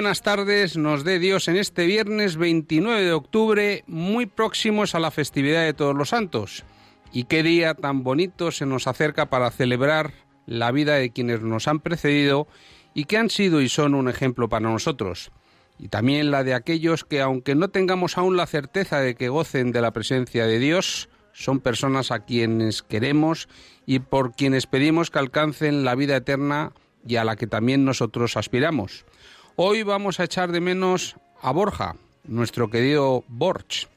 buenas tardes, nos dé Dios en este viernes 29 de octubre, muy próximos a la festividad de Todos los Santos. Y qué día tan bonito se nos acerca para celebrar la vida de quienes nos han precedido y que han sido y son un ejemplo para nosotros. Y también la de aquellos que, aunque no tengamos aún la certeza de que gocen de la presencia de Dios, son personas a quienes queremos y por quienes pedimos que alcancen la vida eterna y a la que también nosotros aspiramos. Hoy vamos a echar de menos a Borja, nuestro querido Borch.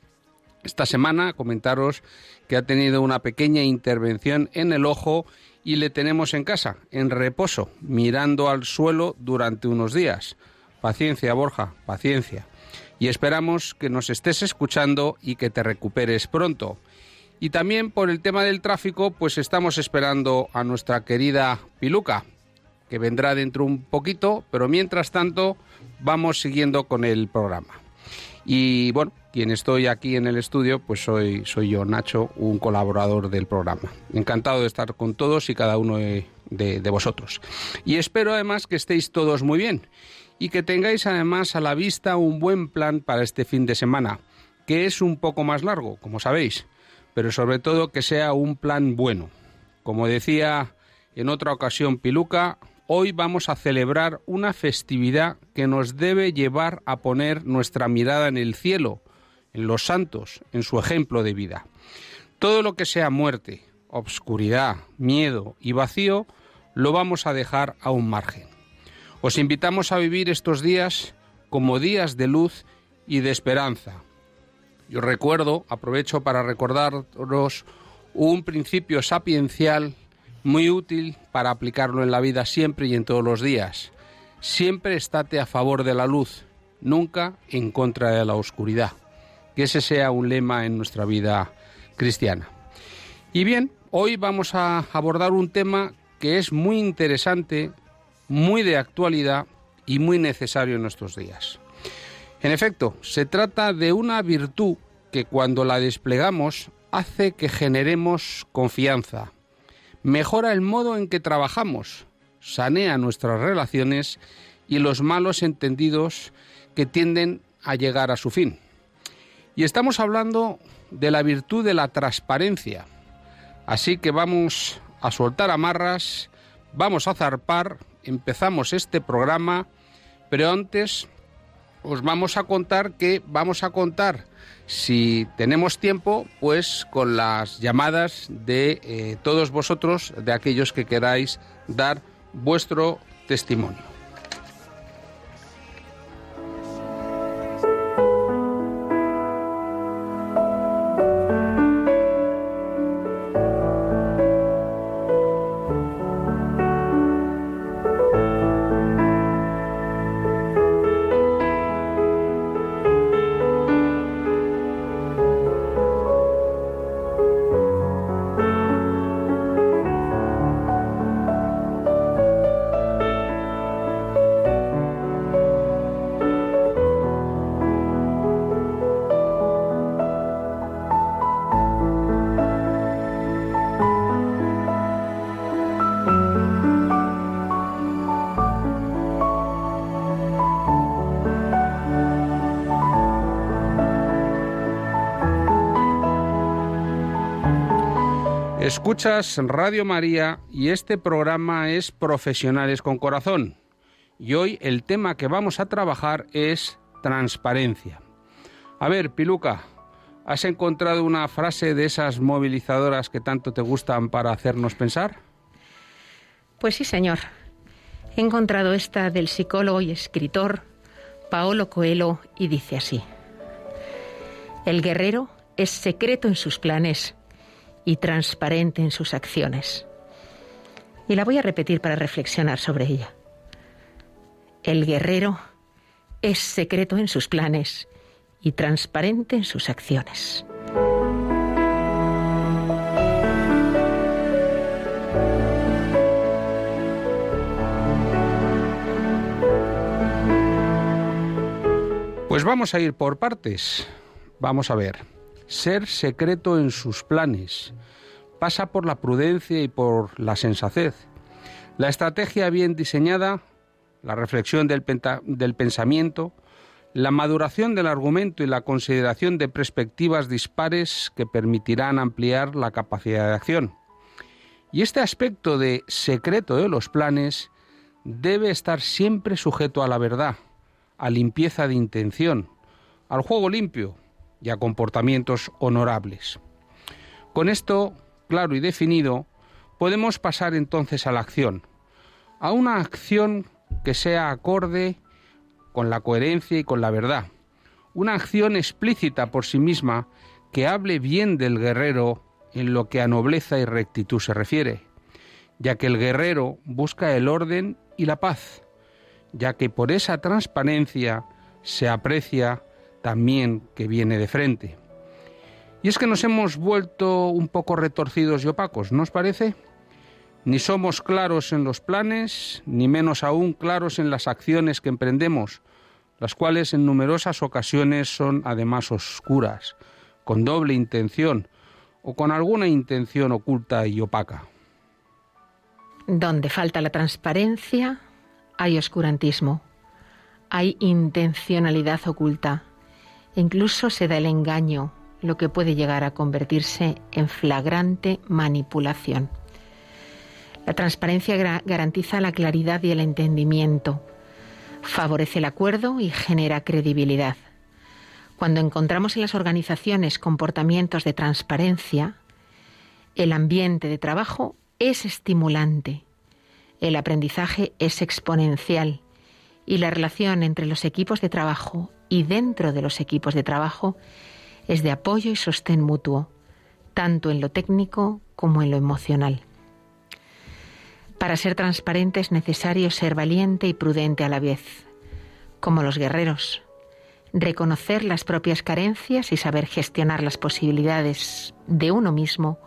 Esta semana comentaros que ha tenido una pequeña intervención en el ojo y le tenemos en casa, en reposo, mirando al suelo durante unos días. Paciencia, Borja, paciencia. Y esperamos que nos estés escuchando y que te recuperes pronto. Y también por el tema del tráfico, pues estamos esperando a nuestra querida Piluca, que vendrá dentro un poquito, pero mientras tanto vamos siguiendo con el programa. Y bueno, quien estoy aquí en el estudio, pues soy, soy yo, Nacho, un colaborador del programa. Encantado de estar con todos y cada uno de, de- de vosotros. Y espero además que estéis todos muy bien y que tengáis además a la vista un buen plan para este fin de semana, que es un poco más largo, como sabéis, pero sobre todo que sea un plan bueno. Como decía en otra ocasión Piluca, hoy vamos a celebrar una festividad que nos debe llevar a poner nuestra mirada en el cielo, en los santos, en su ejemplo de vida. Todo lo que sea muerte, obscuridad, miedo y vacío, lo vamos a dejar a un margen. Os invitamos a vivir estos días como días de luz y de esperanza. Yo recuerdo, aprovecho para recordaros un principio sapiencial muy útil para aplicarlo en la vida siempre y en todos los días. Siempre estate a favor de la luz, nunca en contra de la oscuridad. Que ese sea un lema en nuestra vida cristiana. Y bien, hoy vamos a abordar un tema que es muy interesante, muy de actualidad y muy necesario en nuestros días. En efecto, se trata de una virtud que cuando la desplegamos hace que generemos confianza, mejora el modo en que trabajamos, sanea nuestras relaciones y los malos entendidos que tienden a llegar a su fin. Y estamos hablando de la virtud de la transparencia. Así que vamos a soltar amarras, vamos a zarpar, empezamos este programa, pero antes os vamos a contar que vamos a contar, si tenemos tiempo, pues con las llamadas de eh, todos vosotros, de aquellos que queráis dar vuestro testimonio. Escuchas Radio María y este programa es Profesionales con Corazón. Y hoy el tema que vamos a trabajar es transparencia. A ver, Piluca, ¿has encontrado una frase de esas movilizadoras que tanto te gustan para hacernos pensar? Pues sí, señor. He encontrado esta del psicólogo y escritor Paolo Coelho y dice así. El guerrero es secreto en sus planes y transparente en sus acciones. Y la voy a repetir para reflexionar sobre ella. El guerrero es secreto en sus planes y transparente en sus acciones. Pues vamos a ir por partes. Vamos a ver. Ser secreto en sus planes pasa por la prudencia y por la sensatez. La estrategia bien diseñada, la reflexión del, pensamiento, la maduración del argumento y la consideración de perspectivas dispares que permitirán ampliar la capacidad de acción. Y este aspecto de secreto de los planes debe estar siempre sujeto a la verdad, a limpieza de intención, al juego limpio y a comportamientos honorables. Con esto claro y definido, podemos pasar entonces a la acción, a una acción que sea acorde con la coherencia y con la verdad, una acción explícita por sí misma que hable bien del guerrero en lo que a nobleza y rectitud se refiere, ya que el guerrero busca el orden y la paz, ya que por esa transparencia se aprecia también que viene de frente. Y es que nos hemos vuelto un poco retorcidos y opacos, ¿no os parece? Ni somos claros en los planes, ni menos aún claros en las acciones que emprendemos, las cuales en numerosas ocasiones son además oscuras, con doble intención o con alguna intención oculta y opaca. Donde falta la transparencia, hay oscurantismo, hay intencionalidad oculta, incluso se da el engaño, lo que puede llegar a convertirse en flagrante manipulación. La transparencia garantiza la claridad y el entendimiento, favorece el acuerdo y genera credibilidad. Cuando encontramos en las organizaciones comportamientos de transparencia, el ambiente de trabajo es estimulante, el aprendizaje es exponencial y la relación entre los equipos de trabajo y dentro de los equipos de trabajo es de apoyo y sostén mutuo, tanto en lo técnico como en lo emocional. Para ser transparente es necesario ser valiente y prudente a la vez, como los guerreros, reconocer las propias carencias y saber gestionar las posibilidades de uno mismo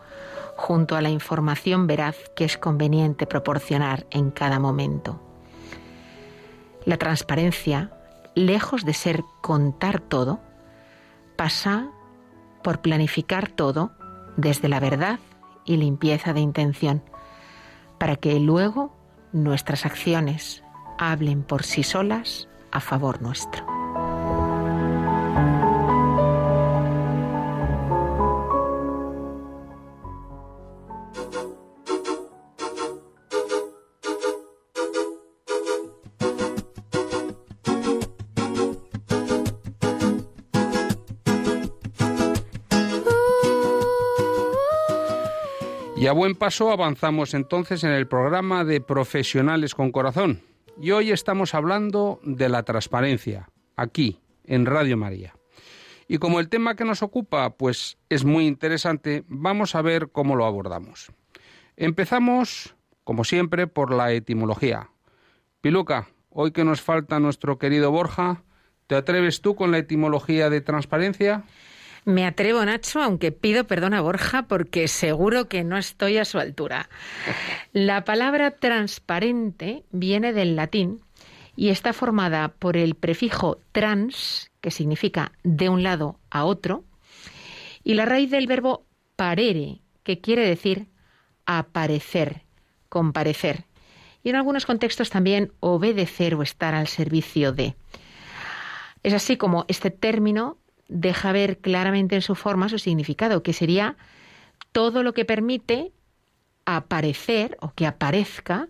junto a la información veraz que es conveniente proporcionar en cada momento. La transparencia, lejos de ser contar todo, pasa por planificar todo desde la verdad y limpieza de intención, para que luego nuestras acciones hablen por sí solas a favor nuestro. Y a buen paso avanzamos entonces en el programa de Profesionales con Corazón. Y hoy estamos hablando de la transparencia, aquí, en Radio María. Y como el tema que nos ocupa pues es muy interesante, vamos a ver cómo lo abordamos. Empezamos, como siempre, por la etimología. Piluca, hoy que nos falta nuestro querido Borja, ¿te atreves tú con la etimología de transparencia? Me atrevo, Nacho, aunque pido perdón a Borja porque seguro que no estoy a su altura. La palabra transparente viene del latín y está formada por el prefijo trans, que significa de un lado a otro, y la raíz del verbo parere, que quiere decir aparecer, comparecer. Y en algunos contextos también obedecer o estar al servicio de. Es así como este término deja ver claramente en su forma su significado, que sería todo lo que permite aparecer o que aparezca,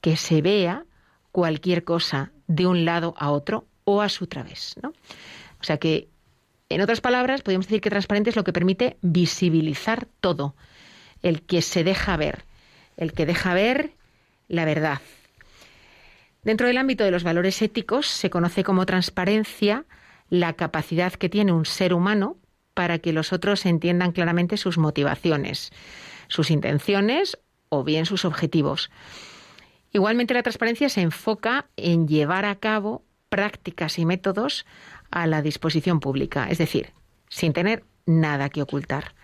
que se vea cualquier cosa de un lado a otro o a su través. ¿no? O sea que, en otras palabras, podríamos decir que transparente es lo que permite visibilizar todo, el que se deja ver, el que deja ver la verdad. Dentro del ámbito de los valores éticos se conoce como transparencia la capacidad que tiene un ser humano para que los otros entiendan claramente sus motivaciones, sus intenciones o bien sus objetivos. Igualmente la transparencia se enfoca en llevar a cabo prácticas y métodos a la disposición pública, es decir, sin tener nada que ocultar.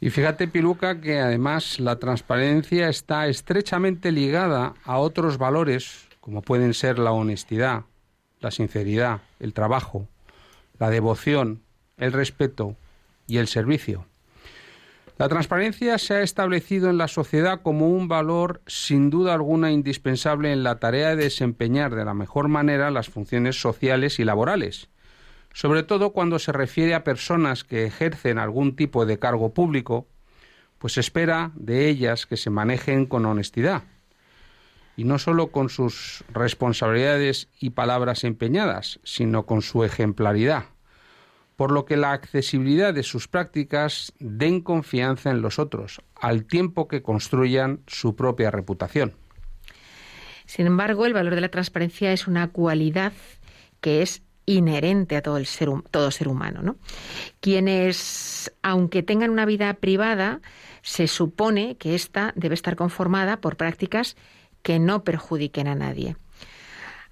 Y fíjate, Piluca, que además la transparencia está estrechamente ligada a otros valores, como pueden ser la honestidad, la sinceridad, el trabajo, la devoción, el respeto y el servicio. La transparencia se ha establecido en la sociedad como un valor sin duda alguna indispensable en la tarea de desempeñar de la mejor manera las funciones sociales y laborales, sobre todo cuando se refiere a personas que ejercen algún tipo de cargo público, pues espera de ellas que se manejen con honestidad, y no solo con sus responsabilidades y palabras empeñadas, sino con su ejemplaridad por lo que la accesibilidad de sus prácticas den confianza en los otros, al tiempo que construyan su propia reputación. Sin embargo, el valor de la transparencia es una cualidad que es inherente a todo, el ser, todo ser humano. ¿no? Quienes, aunque tengan una vida privada, se supone que ésta debe estar conformada por prácticas que no perjudiquen a nadie.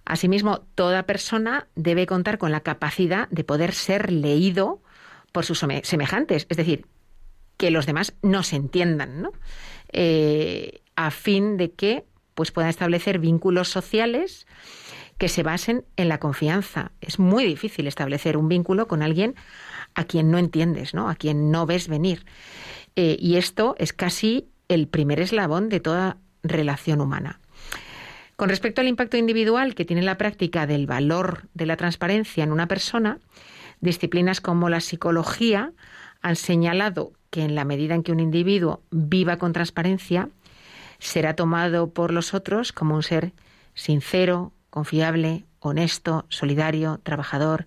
Asimismo, toda persona debe contar con la capacidad de poder ser leído por sus semejantes, es decir, que los demás nos entiendan, ¿no? Eh, a fin de que pues puedan establecer vínculos sociales que se basen en la confianza. Es muy difícil establecer un vínculo con alguien a quien no entiendes, ¿no? A quien no ves venir. Eh, y esto es casi el primer eslabón de toda relación humana. Con respecto al impacto individual que tiene la práctica del valor de la transparencia en una persona, disciplinas como la psicología han señalado que en la medida en que un individuo viva con transparencia, será tomado por los otros como un ser sincero, confiable, honesto, solidario, trabajador,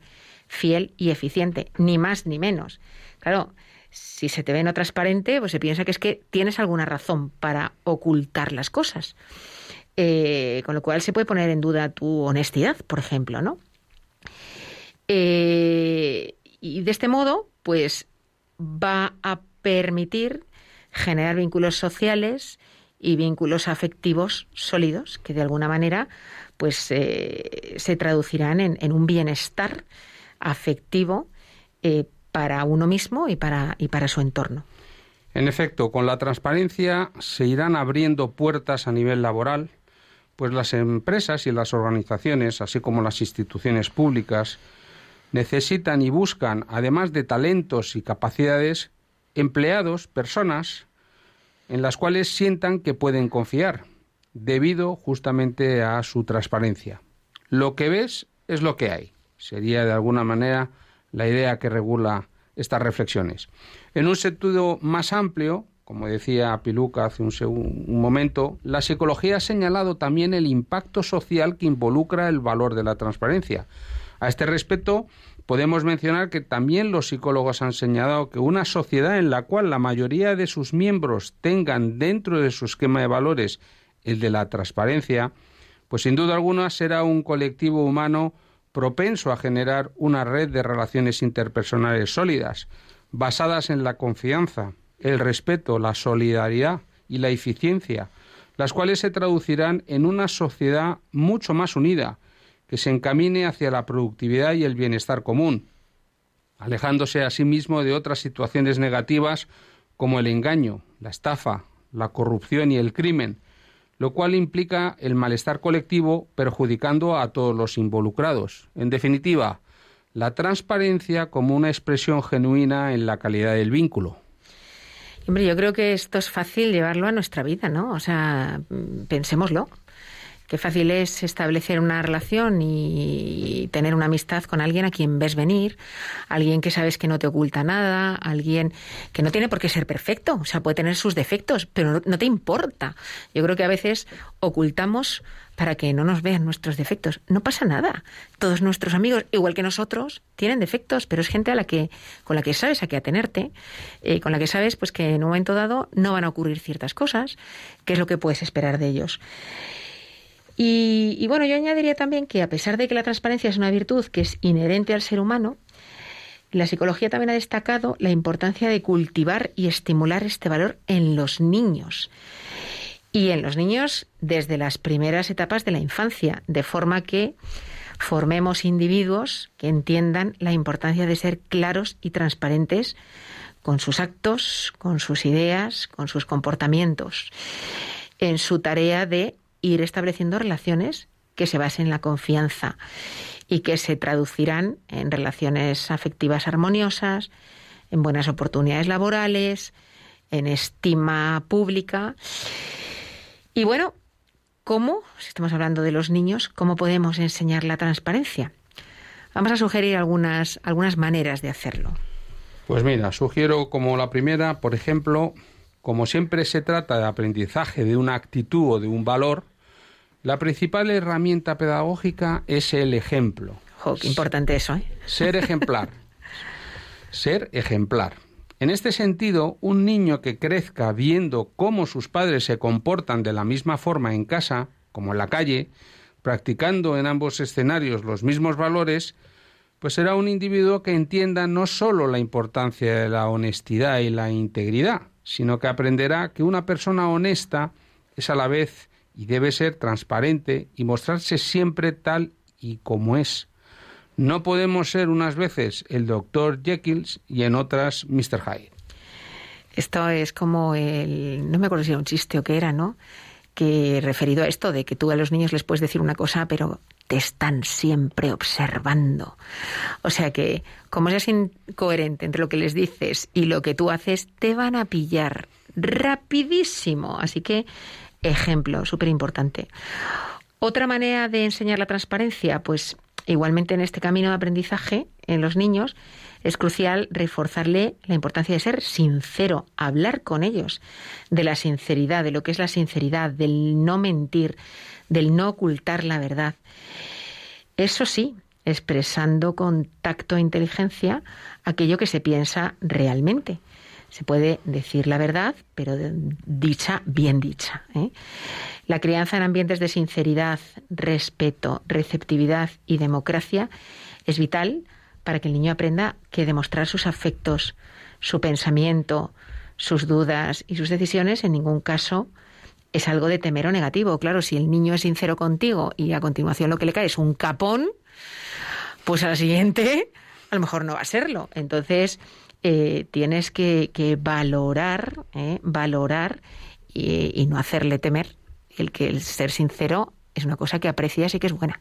fiel y eficiente, ni más ni menos. Claro, si se te ve no transparente, pues se piensa que es que tienes alguna razón para ocultar las cosas. Eh, con lo cual se puede poner en duda tu honestidad, por ejemplo, ¿no? Eh, y de este modo, pues va a permitir generar vínculos sociales y vínculos afectivos sólidos que de alguna manera pues eh, se traducirán en, un bienestar afectivo para uno mismo y para, y para su entorno. En efecto, con la transparencia se irán abriendo puertas a nivel laboral, pues las empresas y las organizaciones, así como las instituciones públicas, necesitan y buscan, además de talentos y capacidades, empleados, personas, en las cuales sientan que pueden confiar, debido justamente a su transparencia. Lo que ves es lo que hay. Sería de alguna manera la idea que regula estas reflexiones. En un sentido más amplio, como decía Piluca hace un, momento, la psicología ha señalado también el impacto social que involucra el valor de la transparencia. A este respecto, podemos mencionar que también los psicólogos han señalado que una sociedad en la cual la mayoría de sus miembros tengan dentro de su esquema de valores el de la transparencia, pues sin duda alguna será un colectivo humano propenso a generar una red de relaciones interpersonales sólidas, basadas en la confianza, el respeto, la solidaridad y la eficiencia, las cuales se traducirán en una sociedad mucho más unida, que se encamine hacia la productividad y el bienestar común, alejándose asimismo de otras situaciones negativas como el engaño, la estafa, la corrupción y el crimen, lo cual implica el malestar colectivo perjudicando a todos los involucrados. En definitiva, la transparencia como una expresión genuina en la calidad del vínculo. Hombre, yo creo que esto es fácil llevarlo a nuestra vida, ¿no? O sea, pensémoslo. Qué fácil es establecer una relación y tener una amistad con alguien a quien ves venir, alguien que sabes que no te oculta nada, alguien que no tiene por qué ser perfecto, o sea, puede tener sus defectos, pero no te importa. Yo creo que a veces ocultamos para que no nos vean nuestros defectos. No pasa nada. Todos nuestros amigos, igual que nosotros, tienen defectos, pero es gente a la que, con la que sabes a qué atenerte, eh, con la que sabes pues que en un momento dado no van a ocurrir ciertas cosas, que es lo que puedes esperar de ellos. Y, y bueno, yo añadiría también que a pesar de que la transparencia es una virtud que es inherente al ser humano, la psicología también ha destacado la importancia de cultivar y estimular este valor en los niños. Y en los niños desde las primeras etapas de la infancia, de forma que formemos individuos que entiendan la importancia de ser claros y transparentes con sus actos, con sus ideas, con sus comportamientos, en su tarea de ir estableciendo relaciones que se basen en la confianza y que se traducirán en relaciones afectivas armoniosas, en buenas oportunidades laborales, en estima pública. Y bueno, ¿cómo, si estamos hablando de los niños, cómo podemos enseñar la transparencia? Vamos a sugerir algunas, algunas maneras de hacerlo. Pues mira, sugiero como la primera, por ejemplo, como siempre se trata de aprendizaje de una actitud o de un valor, la principal herramienta pedagógica es el ejemplo. Jo, qué importante eso, ¿eh? Ser ejemplar. Ser ejemplar. En este sentido, un niño que crezca viendo cómo sus padres se comportan de la misma forma en casa, como en la calle, practicando en ambos escenarios los mismos valores, pues será un individuo que entienda no sólo la importancia de la honestidad y la integridad, sino que aprenderá que una persona honesta es a la vez y debe ser transparente y mostrarse siempre tal y como es. No podemos ser unas veces el doctor Jekyll y en otras Mr. Hyde. Esto es como el. No me acuerdo si era un chiste o qué era, ¿no? Que referido a esto de que tú a los niños les puedes decir una cosa, pero te están siempre observando. O sea que, como seas incoherente entre lo que les dices y lo que tú haces, te van a pillar rapidísimo. Así que, ejemplo, súper importante. Otra manera de enseñar la transparencia, pues igualmente en este camino de aprendizaje en los niños, es crucial reforzarle la importancia de ser sincero, hablar con ellos de la sinceridad, de lo que es la sinceridad, del no mentir, del no ocultar la verdad. Eso sí, expresando con tacto e inteligencia aquello que se piensa realmente. Se puede decir la verdad, pero dicha bien dicha. ¿eh? La crianza en ambientes de sinceridad, respeto, receptividad y democracia es vital para que el niño aprenda que demostrar sus afectos, su pensamiento, sus dudas y sus decisiones en ningún caso es algo de temer o negativo. Claro, si el niño es sincero contigo y a continuación lo que le cae es un capón, pues a la siguiente a lo mejor no va a serlo. Entonces eh, tienes que, que valorar, eh, valorar y, y no hacerle temer el que el ser sincero es una cosa que aprecias y que es buena.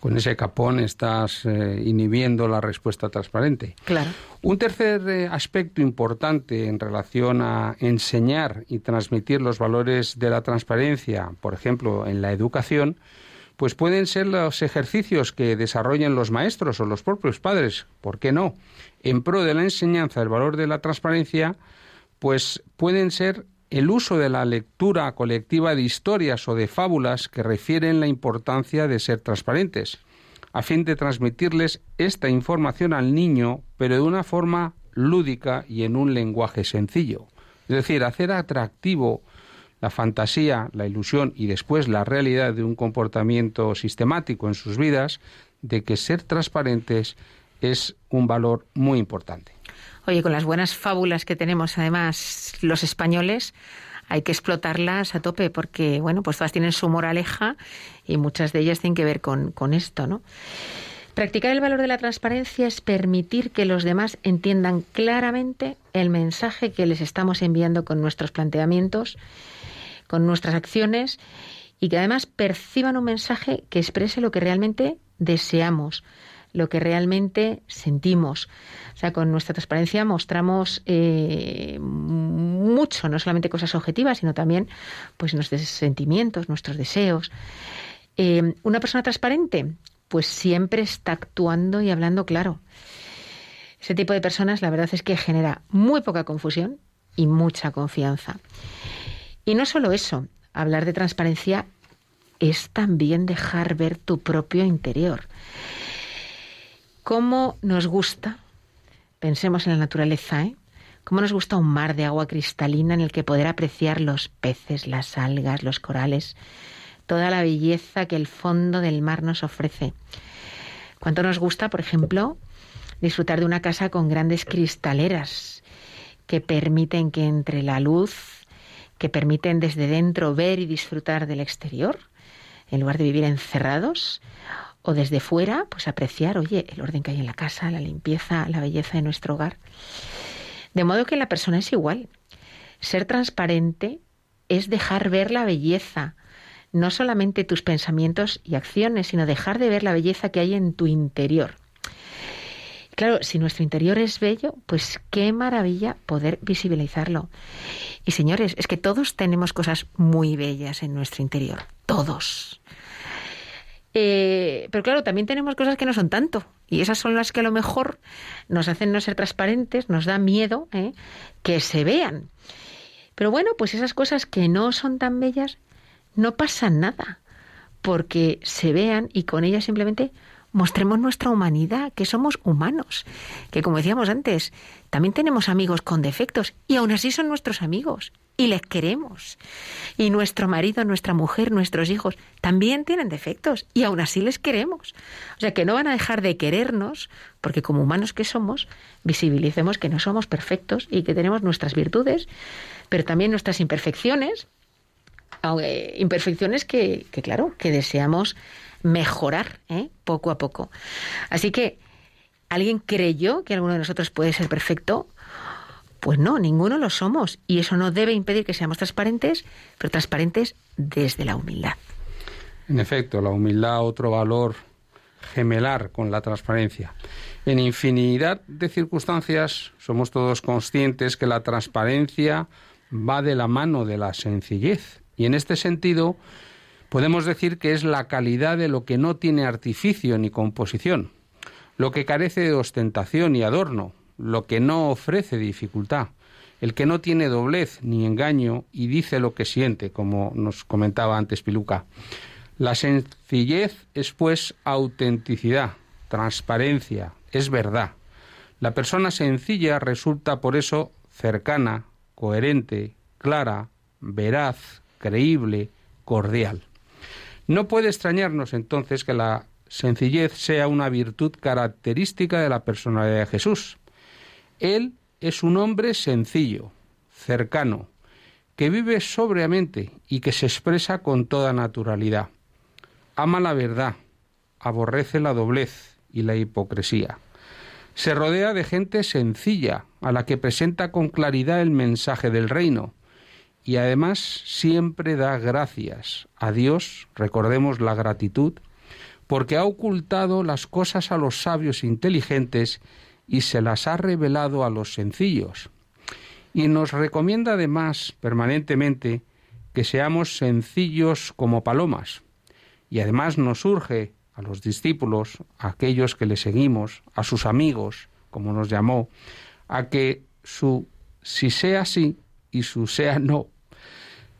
Con ese capón estás eh, inhibiendo la respuesta transparente. Claro. Un tercer eh, aspecto importante en relación a enseñar y transmitir los valores de la transparencia, por ejemplo, en la educación, pues pueden ser los ejercicios que desarrollen los maestros o los propios padres, ¿por qué no? En pro de la enseñanza del valor de la transparencia, pues pueden ser el uso de la lectura colectiva de historias o de fábulas que refieren la importancia de ser transparentes, a fin de transmitirles esta información al niño, pero de una forma lúdica y en un lenguaje sencillo. Es decir, hacer atractivo la fantasía, la ilusión y después la realidad de un comportamiento sistemático en sus vidas, de que ser transparentes es un valor muy importante. Oye, con las buenas fábulas que tenemos además los españoles, hay que explotarlas a tope porque, bueno, pues todas tienen su moraleja y muchas de ellas tienen que ver con, con esto, ¿no? Practicar el valor de la transparencia es permitir que los demás entiendan claramente el mensaje que les estamos enviando con nuestros planteamientos, con nuestras acciones y que además perciban un mensaje que exprese lo que realmente deseamos, lo que realmente sentimos. O sea, con nuestra transparencia mostramos eh, mucho, no solamente cosas objetivas, sino también pues nuestros sentimientos, nuestros deseos. Eh, una persona transparente, pues siempre está actuando y hablando claro. Ese tipo de personas, la verdad es que genera muy poca confusión y mucha confianza. Y no solo eso, hablar de transparencia es también dejar ver tu propio interior. ¿Cómo nos gusta? Pensemos en la naturaleza, ¿eh? ¿Cómo nos gusta un mar de agua cristalina en el que poder apreciar los peces, las algas, los corales, toda la belleza que el fondo del mar nos ofrece? ¿Cuánto nos gusta, por ejemplo, disfrutar de una casa con grandes cristaleras que permiten que entre la luz, que permiten desde dentro ver y disfrutar del exterior, en lugar de vivir encerrados? O desde fuera, pues apreciar, oye, el orden que hay en la casa, la limpieza, la belleza de nuestro hogar. De modo que la persona es igual. Ser transparente es dejar ver la belleza, no solamente tus pensamientos y acciones, sino dejar de ver la belleza que hay en tu interior. Claro, si nuestro interior es bello, pues qué maravilla poder visibilizarlo. Y señores, es que todos tenemos cosas muy bellas en nuestro interior, todos. Eh, pero claro, también tenemos cosas que no son tanto. Y esas son las que a lo mejor nos hacen no ser transparentes, nos da miedo ¿eh? que se vean. Pero bueno, pues esas cosas que no son tan bellas, no pasa nada, porque se vean y con ellas simplemente mostremos nuestra humanidad, que somos humanos, que como decíamos antes, también tenemos amigos con defectos y aún así son nuestros amigos y les queremos. Y nuestro marido, nuestra mujer, nuestros hijos también tienen defectos y aún así les queremos. O sea que no van a dejar de querernos porque como humanos que somos, visibilicemos que no somos perfectos y que tenemos nuestras virtudes, pero también nuestras imperfecciones, imperfecciones que, que, claro, que deseamos mejorar ¿eh? poco a poco. Así que, ¿alguien creyó que alguno de nosotros puede ser perfecto? Pues no, ninguno lo somos. Y eso no debe impedir que seamos transparentes, pero transparentes desde la humildad. En efecto, la humildad, otro valor gemelar con la transparencia. En infinidad de circunstancias somos todos conscientes que la transparencia va de la mano de la sencillez. Y en este sentido, podemos decir que es la calidad de lo que no tiene artificio ni composición, lo que carece de ostentación y adorno, lo que no ofrece dificultad, el que no tiene doblez ni engaño y dice lo que siente, como nos comentaba antes Piluca. La sencillez es pues autenticidad, transparencia, es verdad. La persona sencilla resulta por eso cercana, coherente, clara, veraz, creíble, cordial. No puede extrañarnos entonces que la sencillez sea una virtud característica de la personalidad de Jesús. Él es un hombre sencillo, cercano, que vive sobriamente y que se expresa con toda naturalidad. Ama la verdad, aborrece la doblez y la hipocresía. Se rodea de gente sencilla, a la que presenta con claridad el mensaje del reino, y además siempre da gracias a Dios, recordemos la gratitud, porque ha ocultado las cosas a los sabios inteligentes y se las ha revelado a los sencillos. Y nos recomienda además permanentemente que seamos sencillos como palomas. Y además nos urge a los discípulos, a aquellos que le seguimos, a sus amigos, como nos llamó, a que su si sea sí y su sea no.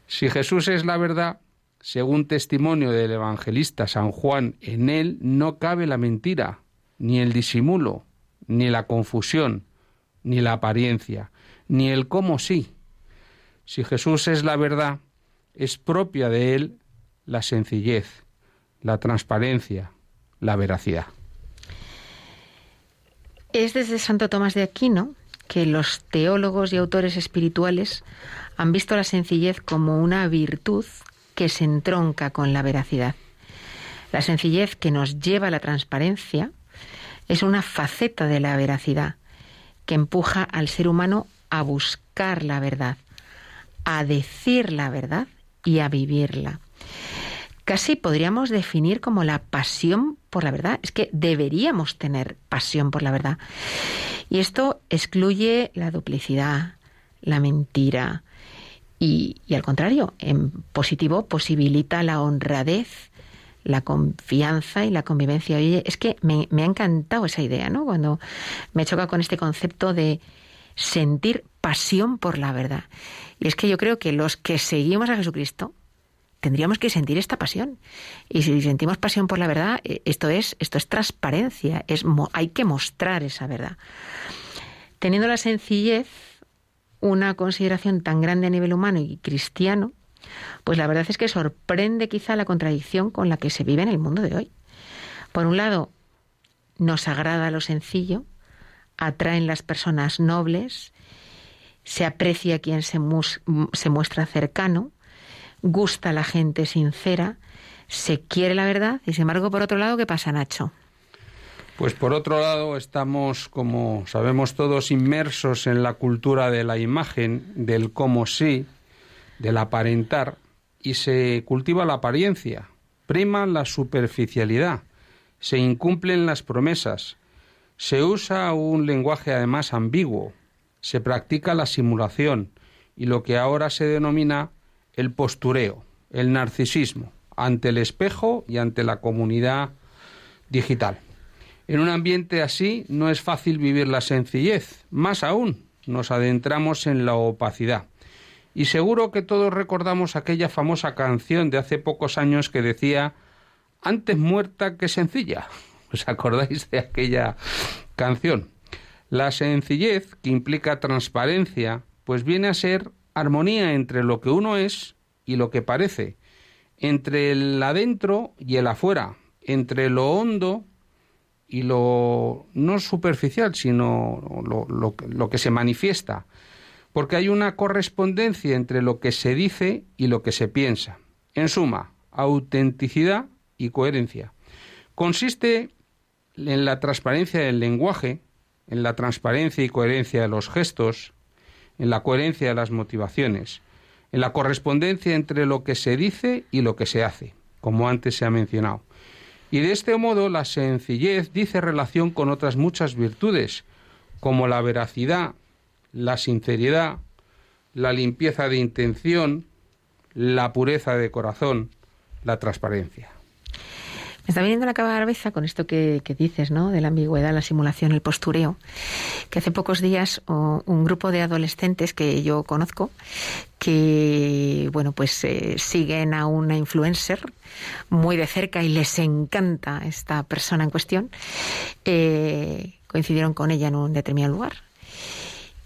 Si Jesús es la verdad, según testimonio del evangelista San Juan, en él no cabe la mentira, ni el disimulo, ni la confusión, ni la apariencia, ni el cómo sí. Si Jesús es la verdad, es propia de él la sencillez, la transparencia, la veracidad. Es desde Santo Tomás de Aquino que los teólogos y autores espirituales han visto la sencillez como una virtud que se entronca con la veracidad. La sencillez que nos lleva a la transparencia es una faceta de la veracidad que empuja al ser humano a buscar la verdad, a decir la verdad y a vivirla. Casi podríamos definir como la pasión por la verdad. Es que deberíamos tener pasión por la verdad. Y esto excluye la duplicidad, la mentira y, y al contrario, en positivo posibilita la honradez, la confianza y la convivencia. Oye, es que me, me ha encantado esa idea, ¿no? Cuando me choca con este concepto de sentir pasión por la verdad. Y es que yo creo que los que seguimos a Jesucristo tendríamos que sentir esta pasión. Y si sentimos pasión por la verdad, eh, esto es, esto es transparencia, es, hay que mostrar esa verdad. Teniendo la sencillez, una consideración tan grande a nivel humano y cristiano, pues la verdad es que sorprende quizá la contradicción con la que se vive en el mundo de hoy. Por un lado, nos agrada lo sencillo, atraen las personas nobles, se aprecia quien se, se muestra cercano, gusta la gente sincera, se quiere la verdad y sin embargo, por otro lado, ¿qué pasa, Nacho? Pues por otro lado, estamos, como sabemos todos, inmersos en la cultura de la imagen, del cómo sí, del aparentar, y se cultiva la apariencia, prima la superficialidad, se incumplen las promesas, se usa un lenguaje además ambiguo, se practica la simulación y lo que ahora se denomina el postureo, el narcisismo, ante el espejo y ante la comunidad digital. En un ambiente así no es fácil vivir la sencillez, más aún nos adentramos en la opacidad. Y seguro que todos recordamos aquella famosa canción de hace pocos años que decía antes muerta que sencilla. ¿Os acordáis de aquella canción? La sencillez, que implica transparencia, pues viene a ser armonía entre lo que uno es y lo que parece, entre el adentro y el afuera, entre lo hondo y lo no superficial, sino lo, lo, que se manifiesta, porque hay una correspondencia entre lo que se dice y lo que se piensa. En suma, autenticidad y coherencia. Consiste en la transparencia del lenguaje, en la transparencia y coherencia de los gestos, en la coherencia de las motivaciones, en la correspondencia entre lo que se dice y lo que se hace, como antes se ha mencionado. Y de este modo la sencillez dice relación con otras muchas virtudes, como la veracidad, la sinceridad, la limpieza de intención, la pureza de corazón, la transparencia. Me está viniendo a la cabeza con esto que, dices, ¿no? De la ambigüedad, la simulación, el postureo. Que hace pocos días un grupo de adolescentes que yo conozco, que, bueno, pues eh, siguen a una influencer muy de cerca y les encanta esta persona en cuestión, eh, coincidieron con ella en un determinado lugar.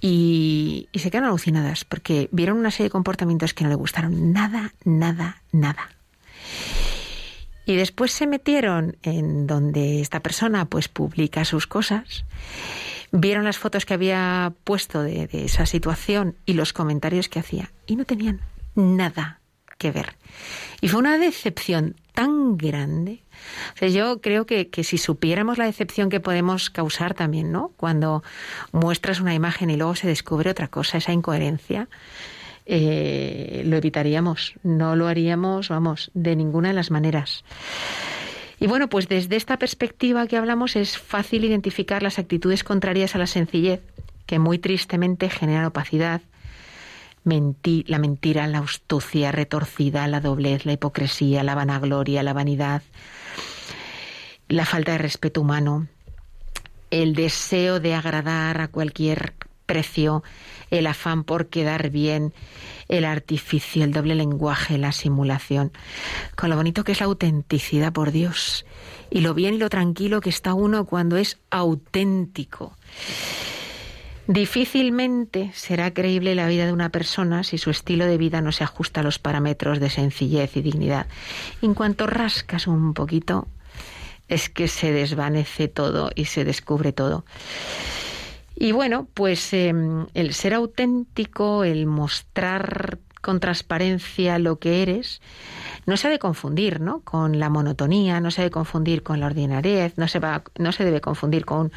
Y, y se quedaron alucinadas porque vieron una serie de comportamientos que no le gustaron nada, nada, nada. Y después se metieron en donde esta persona pues publica sus cosas, vieron las fotos que había puesto de, esa situación y los comentarios que hacía y no tenían nada que ver. Y fue una decepción tan grande. Yo creo que, que, si supiéramos la decepción que podemos causar también, ¿no? Cuando muestras una imagen y luego se descubre otra cosa, esa incoherencia, eh, lo evitaríamos, no lo haríamos, vamos, de ninguna de las maneras. Y bueno, pues desde esta perspectiva que hablamos es fácil identificar las actitudes contrarias a la sencillez, que muy tristemente generan opacidad, la mentira, la astucia retorcida, la doblez, la hipocresía, la vanagloria, la vanidad, la falta de respeto humano, el deseo de agradar a cualquier precio, el afán por quedar bien, el artificio, el doble lenguaje, la simulación, con lo bonito que es la autenticidad por Dios y lo bien y lo tranquilo que está uno cuando es auténtico. Difícilmente será creíble la vida de una persona si su estilo de vida no se ajusta a los parámetros de sencillez y dignidad. En cuanto rascas un poquito, es que se desvanece todo y se descubre todo. Y bueno, pues em, el ser auténtico, el mostrar con transparencia lo que eres, no se debe confundir ¿no? con la monotonía, no se debe confundir con la ordinariedad, no se, va, no se debe confundir con,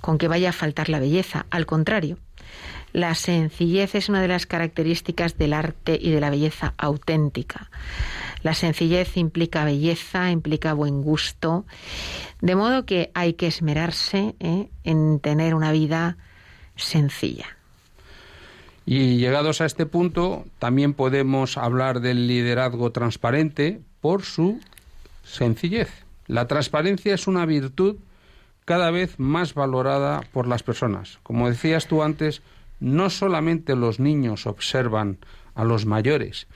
con que vaya a faltar la belleza. Al contrario, la sencillez es una de las características del arte y de la belleza auténtica. La sencillez implica belleza, implica buen gusto, de modo que hay que esmerarse ¿eh? en tener una vida sencilla. Y llegados a este punto, también podemos hablar del liderazgo transparente por su sencillez. La transparencia es una virtud cada vez más valorada por las personas. Como decías tú antes, no solamente los niños observan a los mayores,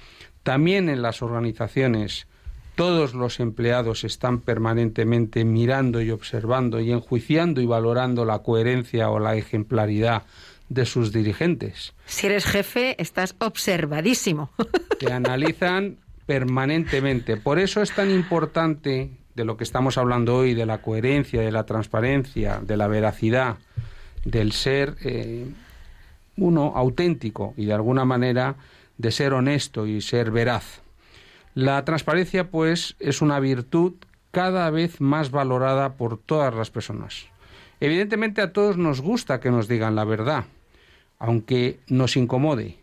también en las organizaciones todos los empleados están permanentemente mirando y observando y enjuiciando y valorando la coherencia o la ejemplaridad de sus dirigentes. Si eres jefe, estás observadísimo. Que analizan permanentemente. Por eso es tan importante de lo que estamos hablando hoy, de la coherencia, de la transparencia, de la veracidad, del ser eh, uno auténtico y de alguna manera de ser honesto y ser veraz. La transparencia, pues, es una virtud cada vez más valorada por todas las personas. Evidentemente a todos nos gusta que nos digan la verdad, aunque nos incomode.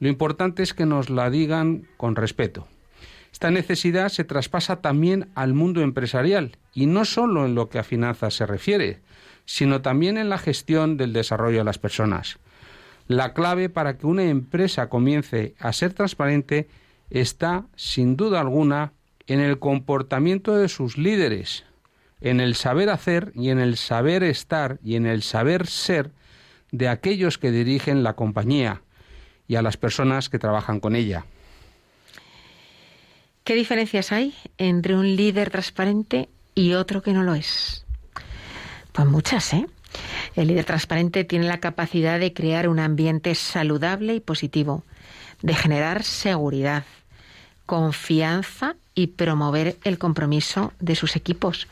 Lo importante es que nos la digan con respeto. Esta necesidad se traspasa también al mundo empresarial, y no solo en lo que a finanzas se refiere, sino también en la gestión del desarrollo de las personas. La clave para que una empresa comience a ser transparente está, sin duda alguna, en el comportamiento de sus líderes, en el saber hacer y en el saber estar y en el saber ser de aquellos que dirigen la compañía y a las personas que trabajan con ella. ¿Qué diferencias hay entre un líder transparente y otro que no lo es? Pues muchas, ¿eh? El líder transparente tiene la capacidad de crear un ambiente saludable y positivo, de generar seguridad, confianza y promover el compromiso de sus equipos,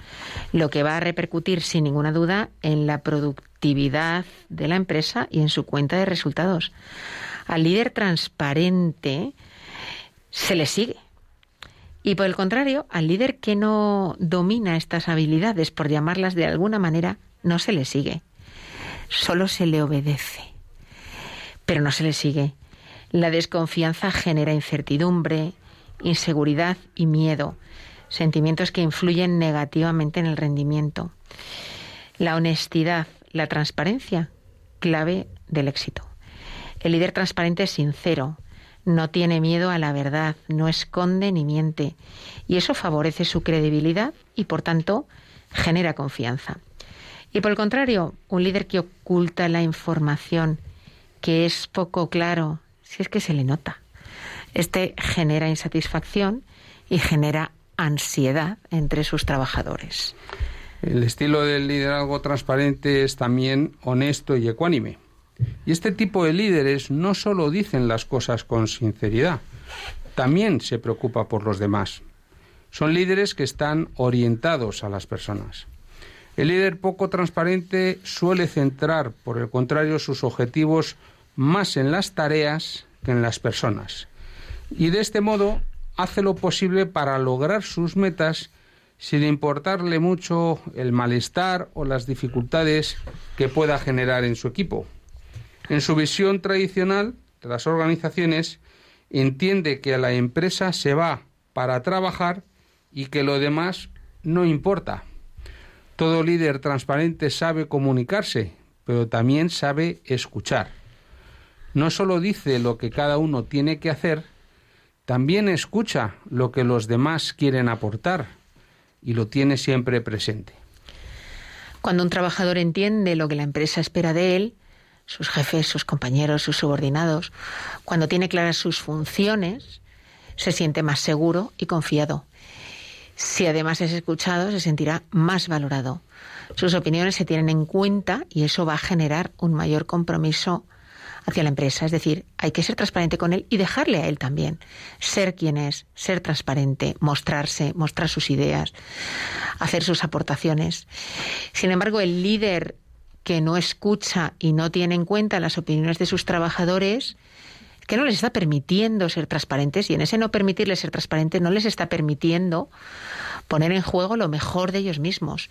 lo que va a repercutir sin ninguna duda en la productividad de la empresa y en su cuenta de resultados. Al líder transparente se le sigue, y por el contrario, al líder que no domina estas habilidades, por llamarlas de alguna manera, no se le sigue. Solo se le obedece. Pero no se le sigue. La desconfianza genera incertidumbre, inseguridad y miedo, sentimientos que influyen negativamente en el rendimiento. La honestidad, la transparencia, clave del éxito. El líder transparente es sincero, no tiene miedo a la verdad, no esconde ni miente, y eso favorece su credibilidad y, por tanto, genera confianza. Y por el contrario, un líder que oculta la información, que es poco claro, si es que se le nota, este genera insatisfacción y genera ansiedad entre sus trabajadores. El estilo del liderazgo transparente es también honesto y ecuánime. Y este tipo de líderes no solo dicen las cosas con sinceridad, también se preocupa por los demás. Son líderes que están orientados a las personas. El líder poco transparente suele centrar, por el contrario, sus objetivos más en las tareas que en las personas. Y de este modo hace lo posible para lograr sus metas sin importarle mucho el malestar o las dificultades que pueda generar en su equipo. En su visión tradicional de las organizaciones, entiende que la empresa se va para trabajar y que lo demás no importa. Todo líder transparente sabe comunicarse, pero también sabe escuchar. No solo dice lo que cada uno tiene que hacer, también escucha lo que los demás quieren aportar y lo tiene siempre presente. Cuando un trabajador entiende lo que la empresa espera de él, sus jefes, sus compañeros, sus subordinados, cuando tiene claras sus funciones, se siente más seguro y confiado. Si además es escuchado, se sentirá más valorado. Sus opiniones se tienen en cuenta y eso va a generar un mayor compromiso hacia la empresa. Es decir, hay que ser transparente con él y dejarle a él también ser quien es, ser transparente, mostrarse, mostrar sus ideas, hacer sus aportaciones. Sin embargo, el líder que no escucha y no tiene en cuenta las opiniones de sus trabajadores, que no les está permitiendo ser transparentes y en ese no permitirles ser transparentes no les está permitiendo poner en juego lo mejor de ellos mismos.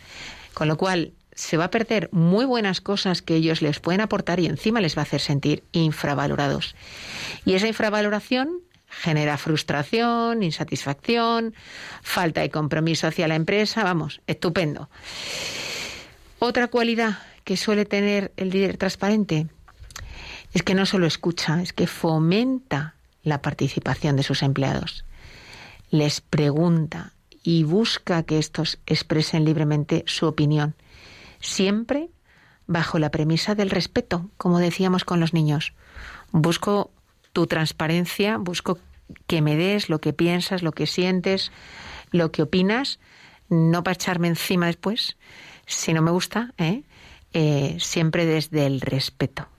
Con lo cual se va a perder muy buenas cosas que ellos les pueden aportar y encima les va a hacer sentir infravalorados. Y esa infravaloración genera frustración, insatisfacción, falta de compromiso hacia la empresa, vamos, estupendo. Otra cualidad que suele tener el líder transparente es que no solo escucha, es que fomenta la participación de sus empleados. Les pregunta y busca que estos expresen libremente su opinión, siempre bajo la premisa del respeto, como decíamos con los niños. Busco tu transparencia, busco que me des lo que piensas, lo que sientes, lo que opinas, no para echarme encima después, si no me gusta, ¿eh? Eh, siempre desde el respeto.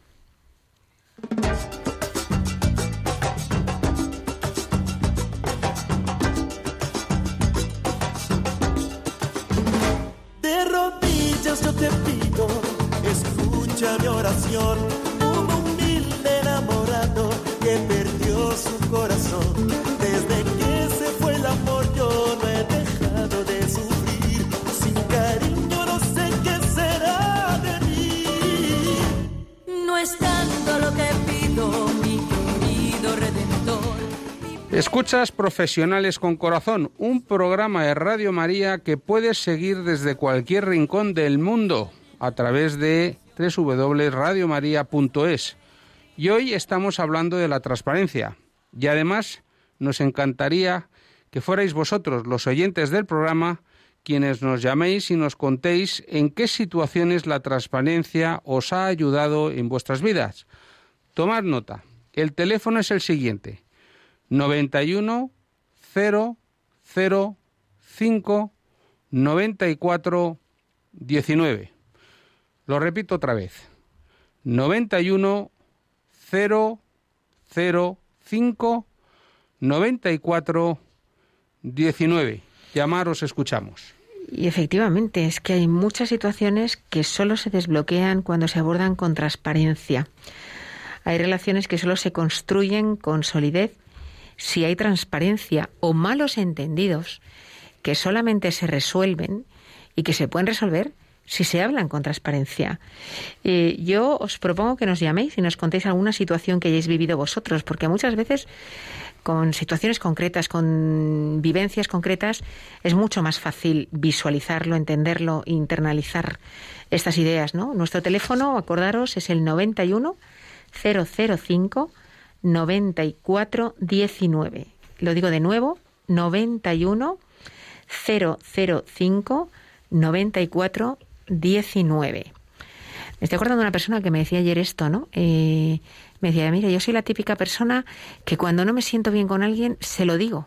De rodillas yo te pido, escucha mi oración. Un humilde enamorado que perdió su corazón. Desde que se fue el amor yo no he dejado de sufrir. Sin cariño no sé qué será de mí. No es Escuchas Profesionales con Corazón, un programa de Radio María que puedes seguir desde cualquier rincón del mundo a través de www.radiomaria.es. Y hoy estamos hablando de la transparencia. Y además nos encantaría que fuerais vosotros, los oyentes del programa, quienes nos llaméis y nos contéis en qué situaciones la transparencia os ha ayudado en vuestras vidas. Tomad nota. El teléfono es el siguiente. 91 0 0 5 94 19. Lo repito otra vez. 91 0 0 5 94 19. Llamar os escuchamos. Y efectivamente, es que hay muchas situaciones que solo se desbloquean cuando se abordan con transparencia. Hay relaciones que solo se construyen con solidez si hay transparencia o malos entendidos que solamente se resuelven y que se pueden resolver si se hablan con transparencia. Eh, yo os propongo que nos llaméis y nos contéis alguna situación que hayáis vivido vosotros, porque muchas veces con situaciones concretas, con vivencias concretas, es mucho más fácil visualizarlo, entenderlo, internalizar estas ideas, ¿no? Nuestro teléfono, acordaros, es el 91 005 94 19. Lo digo de nuevo, 91 005 94 19. Me estoy acordando de una persona que me decía ayer esto, ¿no? Eh, me decía, mira, yo soy la típica persona que cuando no me siento bien con alguien, se lo digo.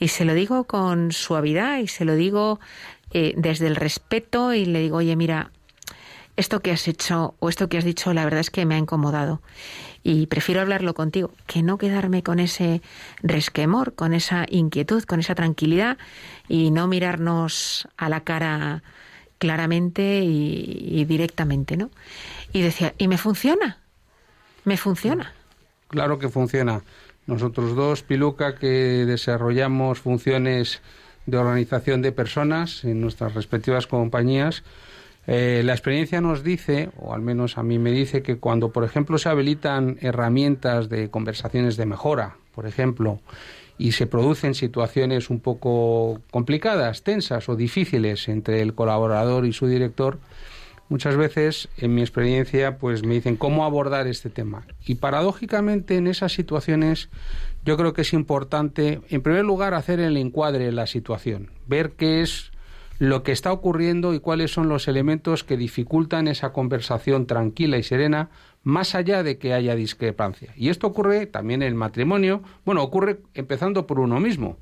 Y se lo digo con suavidad y se lo digo eh, desde el respeto y le digo, oye, mira, esto que has hecho o esto que has dicho, la verdad es que me ha incomodado. Y prefiero hablarlo contigo que no quedarme con ese resquemor, con esa inquietud, con esa tranquilidad y no mirarnos a la cara claramente y, directamente, ¿no? Y decía, ¿y me funciona? ¿Me funciona? Claro que funciona. Nosotros dos, Piluca, que desarrollamos funciones de organización de personas en nuestras respectivas compañías, eh, la experiencia nos dice, o al menos a mí me dice, que cuando, por ejemplo, se habilitan herramientas de conversaciones de mejora, por ejemplo, y se producen situaciones un poco complicadas, tensas o difíciles entre el colaborador y su director, muchas veces, en mi experiencia, pues me dicen cómo abordar este tema. Y paradójicamente, en esas situaciones, yo creo que es importante, en primer lugar, hacer el encuadre de la situación, ver qué es lo que está ocurriendo y cuáles son los elementos que dificultan esa conversación tranquila y serena más allá de que haya discrepancia. Y esto ocurre también en el matrimonio, bueno, ocurre empezando por uno mismo,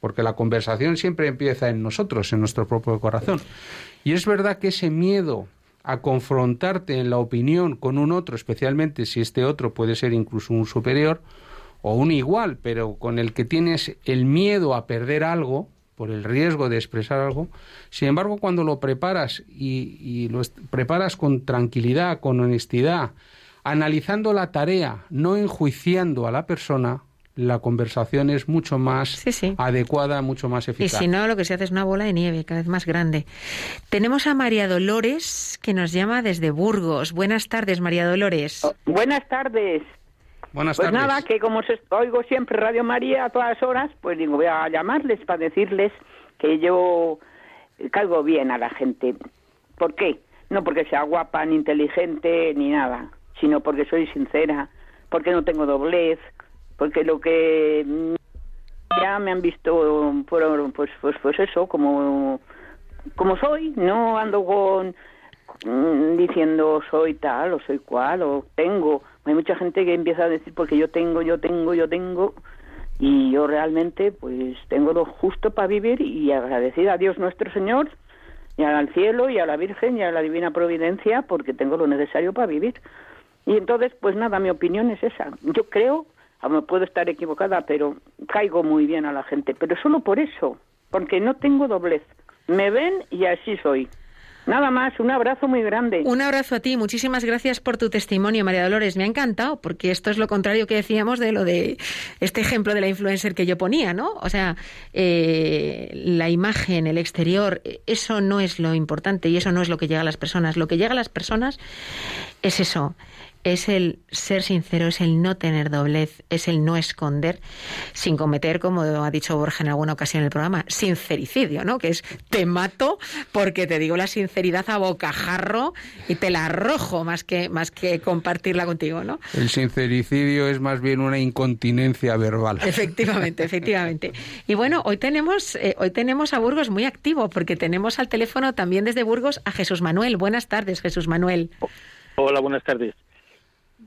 porque la conversación siempre empieza en nosotros, en nuestro propio corazón. Y es verdad que ese miedo a confrontarte en la opinión con un otro, especialmente si este otro puede ser incluso un superior o un igual, pero con el que tienes el miedo a perder algo, por el riesgo de expresar algo. Sin embargo, cuando lo preparas y, y lo preparas con tranquilidad, con honestidad, analizando la tarea, no enjuiciando a la persona, la conversación es mucho más Sí, sí. adecuada, mucho más Y eficaz. si no, lo que se hace es una bola de nieve cada vez más grande. Tenemos a María Dolores, que nos llama desde Burgos. Buenas tardes, María Dolores. Buenas tardes. Buenas Pues tardes. nada, que como se- oigo siempre Radio María a todas horas, pues digo, voy a llamarles para decirles que yo caigo bien a la gente. ¿Por qué? No porque sea guapa, ni inteligente, ni nada, sino porque soy sincera, porque no tengo doblez, porque lo que ya me han visto, por, pues, pues, pues eso, como, como soy, no ando con mm, diciendo soy tal o soy cual o tengo. Hay mucha gente que empieza a decir porque yo tengo, yo tengo, yo tengo y yo realmente pues tengo lo justo para vivir y agradecer a Dios nuestro Señor y al cielo y a la Virgen y a la Divina Providencia porque tengo lo necesario para vivir. Y entonces, pues nada, mi opinión es esa. Yo creo, me puedo estar equivocada, pero caigo muy bien a la gente, pero solo por eso, porque no tengo doblez. Me ven y así soy. Nada más, un abrazo muy grande. Un abrazo a ti, muchísimas gracias por tu testimonio, María Dolores. Me ha encantado, porque esto es lo contrario que decíamos de lo de este ejemplo de la influencer que yo ponía, ¿no? O sea, eh, la imagen, el exterior, eso no es lo importante y eso no es lo que llega a las personas. Lo que llega a las personas es eso, es el ser sincero, es el no tener doblez, es el no esconder sin cometer, como ha dicho Borja en alguna ocasión en el programa, sincericidio, ¿no? Que es te mato porque te digo la sinceridad a bocajarro y te la arrojo más que, más que compartirla contigo, ¿no? El sincericidio es más bien una incontinencia verbal. Efectivamente, efectivamente. Y bueno, hoy tenemos, eh, hoy tenemos a Burgos muy activo porque tenemos al teléfono también desde Burgos a Jesús Manuel. Buenas tardes, Jesús Manuel. Hola, buenas tardes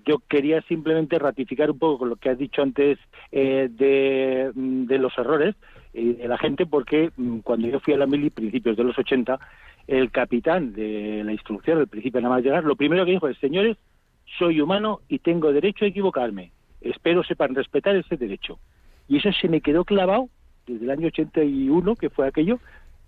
yo quería simplemente ratificar un poco lo que has dicho antes eh, de, mm, los errores eh, de la gente, porque mm, cuando yo fui a la mili, principios de los 80, el capitán de la instrucción, al principio nada más llegar, lo primero que dijo es, señores, soy humano y tengo derecho a equivocarme. Espero sepan respetar ese derecho. Y eso se me quedó clavado desde el año 81, que fue aquello,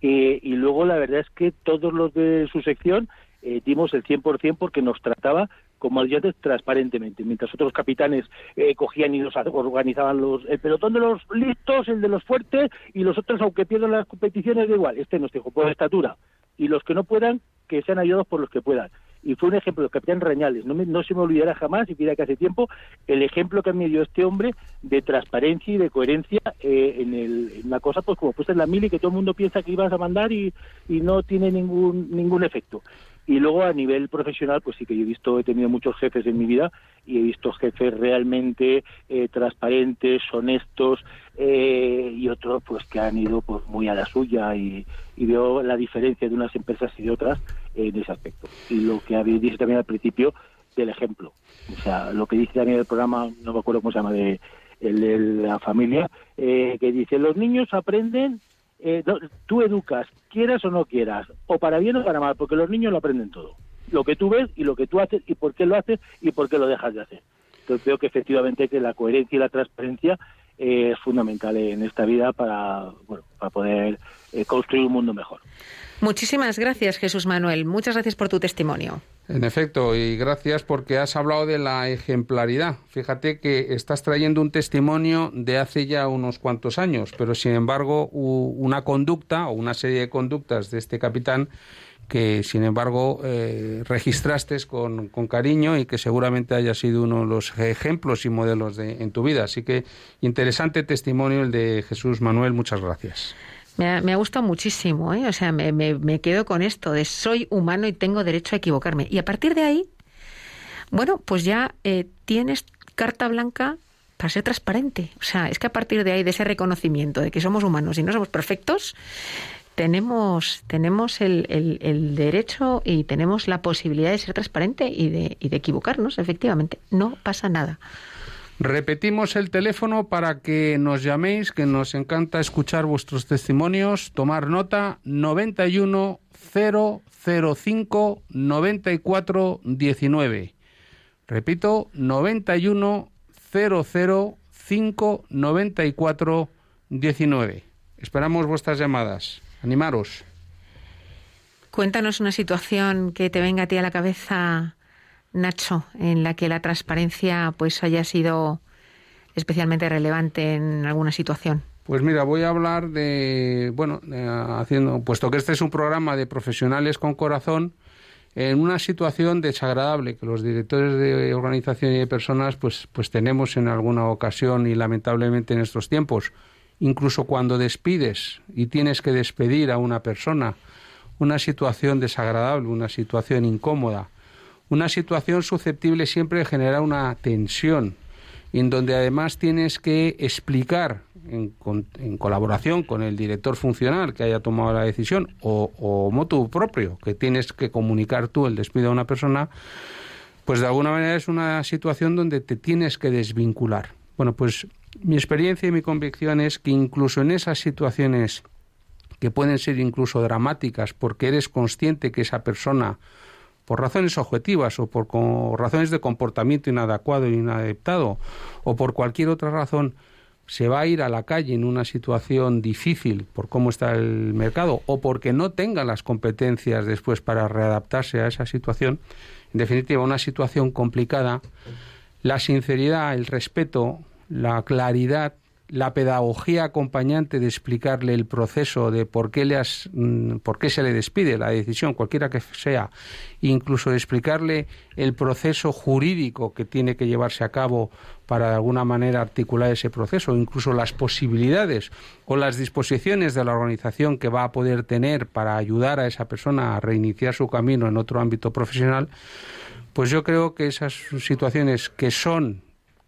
eh, y luego la verdad es que todos los de su sección eh, dimos el 100% porque nos trataba como ayudantes transparentemente, mientras otros capitanes eh, cogían y los organizaban los el pelotón de los listos, el de los fuertes y los otros aunque pierdan las competiciones da igual, este nos dijo por estatura y los que no puedan que sean ayudados por los que puedan y fue un ejemplo, el capitán Rañales, no, no se me olvidará jamás, y mira que hace tiempo, el ejemplo que me dio este hombre de transparencia y de coherencia eh, en, el, en una cosa, pues como puesta en la mili, que todo el mundo piensa que ibas a mandar y, y no tiene ningún, ningún efecto. Y luego a nivel profesional, pues sí que yo he visto, he tenido muchos jefes en mi vida y he visto jefes realmente eh, transparentes, honestos eh, y otros pues que han ido pues muy a la suya y, veo la diferencia de unas empresas y de otras en ese aspecto. Y lo que habéis dicho también al principio del ejemplo. O sea, lo que dice también el programa, no me acuerdo cómo se llama, de, de la familia, eh, que dice, los niños aprenden eh, tú educas, quieras o no quieras, o para bien o para mal, porque los niños lo aprenden todo. Lo que tú ves y lo que tú haces y por qué lo haces y por qué lo dejas de hacer. Entonces veo que efectivamente que la coherencia y la transparencia eh, es fundamental en esta vida para, bueno, para poder eh, construir un mundo mejor. Muchísimas gracias, Jesús Manuel. Muchas gracias por tu testimonio. En efecto, y gracias porque has hablado de la ejemplaridad. Fíjate que estás trayendo un testimonio de hace ya unos cuantos años, pero sin embargo una conducta o una serie de conductas de este capitán que sin embargo eh, registraste con, con, cariño y que seguramente haya sido uno de los ejemplos y modelos de, en tu vida. Así que interesante testimonio el de Jesús Manuel. Muchas gracias. Me ha, me ha gustado muchísimo, ¿eh? O sea, me, me, me, quedo con esto de soy humano y tengo derecho a equivocarme. Y a partir de ahí, bueno, pues ya eh, tienes carta blanca para ser transparente. O sea, es que a partir de ahí, de ese reconocimiento de que somos humanos y no somos perfectos, tenemos, tenemos el, el, el derecho y tenemos la posibilidad de ser transparente y de, y de equivocarnos, efectivamente. No pasa nada. Repetimos el teléfono para que nos llaméis, que nos encanta escuchar vuestros testimonios. Tomar nota 91 005 94 19. Repito, 91 005 94 19. Esperamos vuestras llamadas. Animaros. Cuéntanos una situación que te venga a ti a la cabeza Nacho, en la que la transparencia pues haya sido especialmente relevante en alguna situación? Pues mira, voy a hablar de, bueno, haciendo, puesto que este es un programa de profesionales con corazón, en una situación desagradable que los directores de organización y de personas pues, pues tenemos en alguna ocasión y lamentablemente en estos tiempos. Incluso cuando despides y tienes que despedir a una persona, una situación desagradable, una situación incómoda, una situación susceptible siempre de generar una tensión, en donde además tienes que explicar en, con- en colaboración con el director funcional que haya tomado la decisión o, o motu propio, que tienes que comunicar tú el despido a una persona, pues de alguna manera es una situación donde te tienes que desvincular. Bueno, pues mi experiencia y mi convicción es que incluso en esas situaciones que pueden ser incluso dramáticas porque eres consciente que esa persona por razones objetivas o por razones de comportamiento inadecuado e inadaptado o por cualquier otra razón se va a ir a la calle en una situación difícil por cómo está el mercado o porque no tenga las competencias después para readaptarse a esa situación, en definitiva una situación complicada, la sinceridad, el respeto, la claridad, la pedagogía acompañante de explicarle el proceso de por qué le has, mm, por qué se le despide la decisión, cualquiera que sea, incluso de explicarle el proceso jurídico que tiene que llevarse a cabo para de alguna manera articular ese proceso, incluso las posibilidades o las disposiciones de la organización que va a poder tener para ayudar a esa persona a reiniciar su camino en otro ámbito profesional, pues yo creo que esas situaciones que son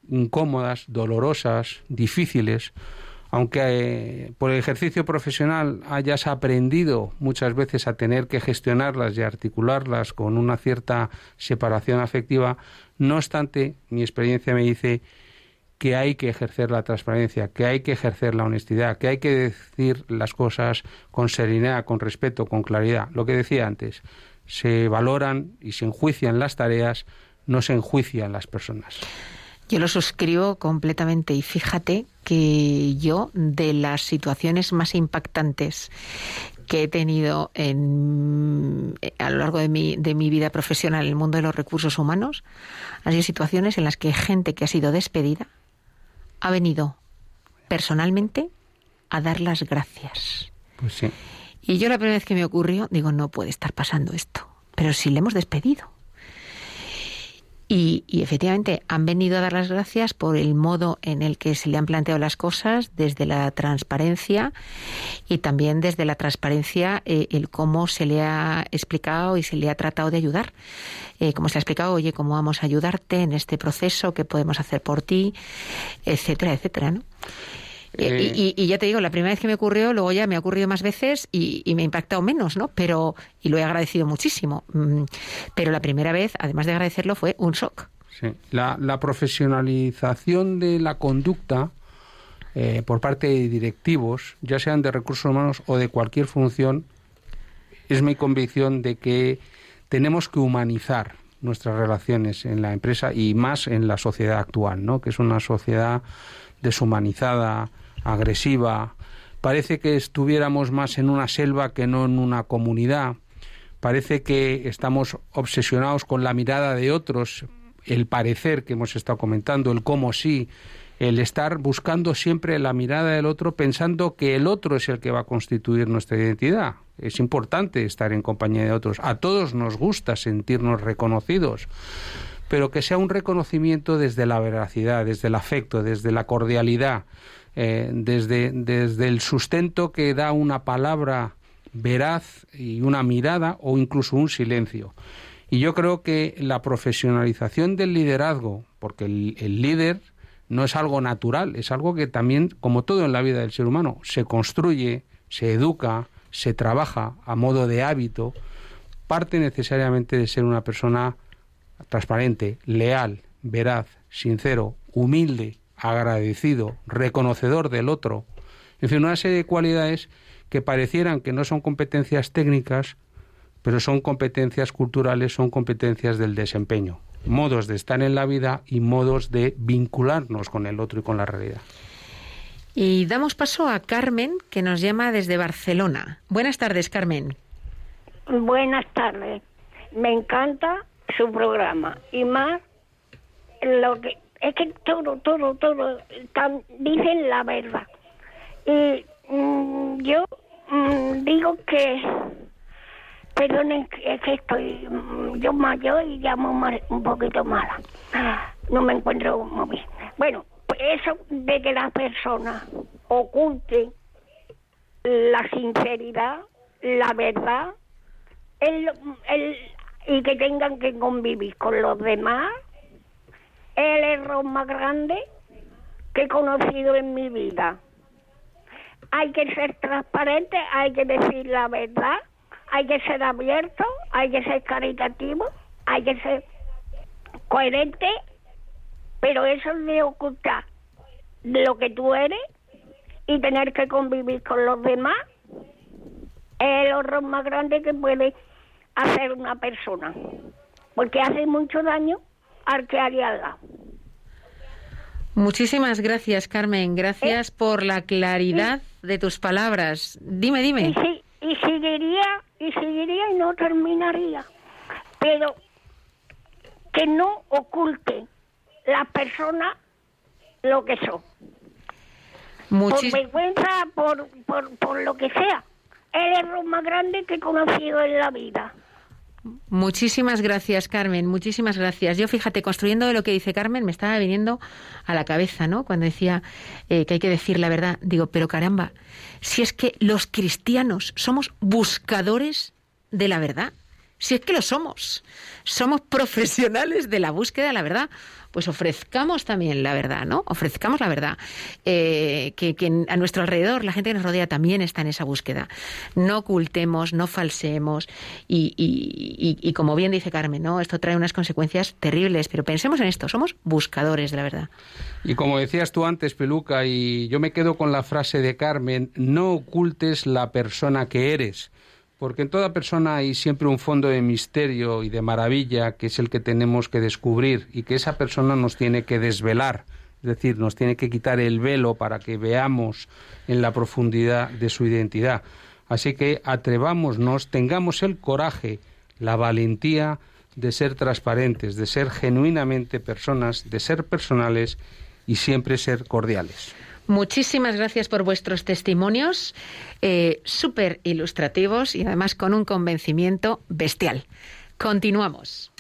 incómodas, dolorosas, difíciles, aunque eh, por el ejercicio profesional hayas aprendido muchas veces a tener que gestionarlas y articularlas con una cierta separación afectiva, no obstante, mi experiencia me dice que hay que ejercer la transparencia, que hay que ejercer la honestidad, que hay que decir las cosas con serenidad, con respeto, con claridad. Lo que decía antes, se valoran y se enjuician las tareas, no se enjuician las personas. Yo lo suscribo completamente y fíjate que yo de las situaciones más impactantes que he tenido en, a lo largo de mi, de mi vida profesional en el mundo de los recursos humanos han sido situaciones en las que gente que ha sido despedida ha venido personalmente a dar las gracias. Pues sí. Y yo la primera vez que me ocurrió, digo, no puede estar pasando esto. Pero si le hemos despedido. Y, y, efectivamente han venido a dar las gracias por el modo en el que se le han planteado las cosas, desde la transparencia y también desde la transparencia eh, el cómo se le ha explicado y se le ha tratado de ayudar. Eh, como se ha explicado, oye, cómo vamos a ayudarte en este proceso, qué podemos hacer por ti, etcétera, etcétera, ¿no? Eh, y, y, ya te digo, la primera vez que me ocurrió, luego ya me ha ocurrido más veces y, y, me ha impactado menos, ¿no? Pero, y lo he agradecido muchísimo. Mm, Pero la primera vez, además de agradecerlo, fue un shock. Sí. La, la profesionalización de la conducta eh, por parte de directivos, ya sean de recursos humanos o de cualquier función, es mi convicción de que tenemos que humanizar nuestras relaciones en la empresa y más en la sociedad actual, ¿no? Que es una sociedad deshumanizada, agresiva. Parece que estuviéramos más en una selva que no en una comunidad. Parece que estamos obsesionados con la mirada de otros, el parecer que hemos estado comentando, el cómo sí, el estar buscando siempre la mirada del otro pensando que el otro es el que va a constituir nuestra identidad. Es importante estar en compañía de otros. A todos nos gusta sentirnos reconocidos, pero que sea un reconocimiento desde la veracidad, desde el afecto, desde la cordialidad, eh, desde, desde el sustento que da una palabra veraz y una mirada o incluso un silencio. Y yo creo que la profesionalización del liderazgo, porque el, el líder no es algo natural, es algo que también, como todo en la vida del ser humano, se construye, se educa, se trabaja a modo de hábito, parte necesariamente de ser una persona transparente, leal, veraz, sincero, humilde, agradecido, reconocedor del otro. En fin, una serie de cualidades que parecieran que no son competencias técnicas, pero son competencias culturales, son competencias del desempeño, modos de estar en la vida y modos de vincularnos con el otro y con la realidad. Y damos paso a Carmen, que nos llama desde Barcelona. Buenas tardes, Carmen. Buenas tardes. Me encanta su programa y más lo que es que todo, todo, todo dicen la verdad. Y mmm, yo mmm, digo que, perdonen, es que estoy mmm, yo mayor y llamo mal, un poquito mala. No me encuentro muy bien. Bueno, pues eso de que la persona oculte la sinceridad, la verdad, el, el, y que tengan que convivir con los demás, el error más grande que he conocido en mi vida. hay que ser transparente, hay que decir la verdad, hay que ser abierto, hay que ser caritativo, hay que ser coherente, pero eso de ocultar lo que tú eres y tener que convivir con los demás es el horror más grande que puede hacer una persona, porque hace mucho daño al que hay al lado. Muchísimas gracias, Carmen. Gracias por la claridad de tus palabras. Dime, Y, dime. si- y seguiría, y seguiría y no terminaría. Pero que no oculte las personas lo que son. Muchis- por vergüenza, por, por, por lo que sea. Es el error más grande que he conocido en la vida. Muchísimas gracias, Carmen. Muchísimas gracias. Yo, fíjate, construyendo de lo que dice Carmen, me estaba viniendo a la cabeza, ¿no? Cuando decía eh, que hay que decir la verdad. Digo, pero caramba, si es que los cristianos somos buscadores de la verdad. Si es que lo somos. Somos profesionales de la búsqueda de la verdad. Pues ofrezcamos también la verdad, ¿no? Ofrezcamos la verdad. Eh, que, a nuestro alrededor, la gente que nos rodea también está en esa búsqueda. No ocultemos, no falseemos. Y- y como bien dice Carmen, ¿no? Esto trae unas consecuencias terribles. Pero pensemos en esto, somos buscadores de la verdad. Y como decías tú antes, Peluca, y yo me quedo con la frase de Carmen, no ocultes la persona que eres, porque en toda persona hay siempre un fondo de misterio y de maravilla que es el que tenemos que descubrir y que esa persona nos tiene que desvelar, es decir, nos tiene que quitar el velo para que veamos en la profundidad de su identidad. Así que atrevámonos, tengamos el coraje, la valentía de ser transparentes, de ser genuinamente personas, de ser personales y siempre ser cordiales. Muchísimas gracias por vuestros testimonios, eh, súper ilustrativos y además con un convencimiento bestial. Continuamos.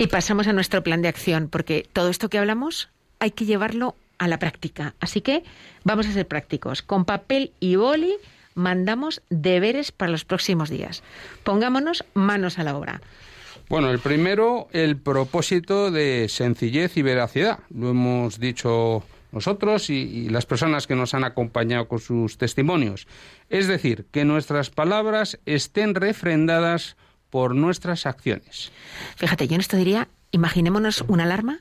Y pasamos a nuestro plan de acción, porque todo esto que hablamos hay que llevarlo a la práctica. Así que vamos a ser prácticos. Con papel y boli mandamos deberes para los próximos días. Pongámonos manos a la obra. Bueno, el primero, el propósito de sencillez y veracidad. Lo hemos dicho nosotros y, y las personas que nos han acompañado con sus testimonios. Es decir, que nuestras palabras estén refrendadas por nuestras acciones. Fíjate, yo en esto diría, imaginémonos una alarma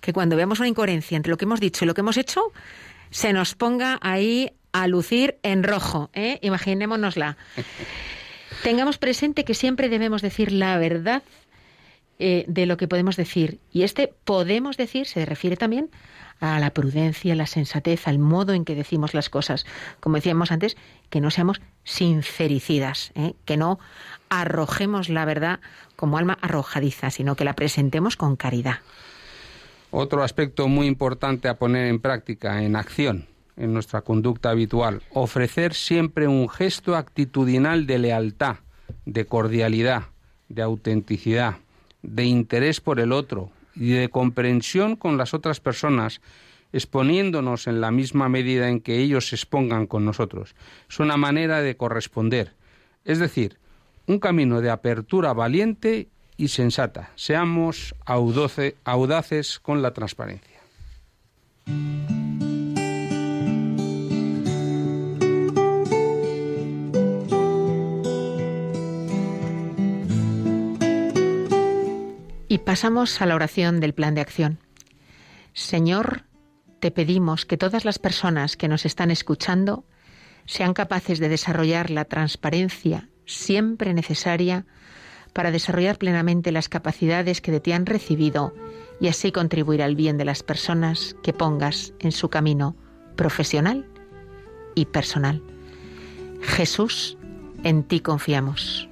que cuando veamos una incoherencia entre lo que hemos dicho y lo que hemos hecho, se nos ponga ahí a lucir en rojo. ¿eh? Imaginémonosla. Tengamos presente que siempre debemos decir la verdad eh, de lo que podemos decir. Y este podemos decir se refiere también a la prudencia, a la sensatez, al modo en que decimos las cosas. Como decíamos antes, que no seamos sincericidas, ¿eh? que no arrojemos la verdad como alma arrojadiza, sino que la presentemos con caridad. Otro aspecto muy importante a poner en práctica, en acción, en nuestra conducta habitual, ofrecer siempre un gesto actitudinal de lealtad, de cordialidad, de autenticidad, de interés por el otro y de comprensión con las otras personas, exponiéndonos en la misma medida en que ellos se expongan con nosotros. Es una manera de corresponder, es decir, un camino de apertura valiente y sensata. Seamos audaces con la transparencia. Y pasamos a la oración del plan de acción. Señor, te pedimos que todas las personas que nos están escuchando sean capaces de desarrollar la transparencia siempre necesaria para desarrollar plenamente las capacidades que de ti han recibido y así contribuir al bien de las personas que pongas en su camino profesional y personal. Jesús, en ti confiamos.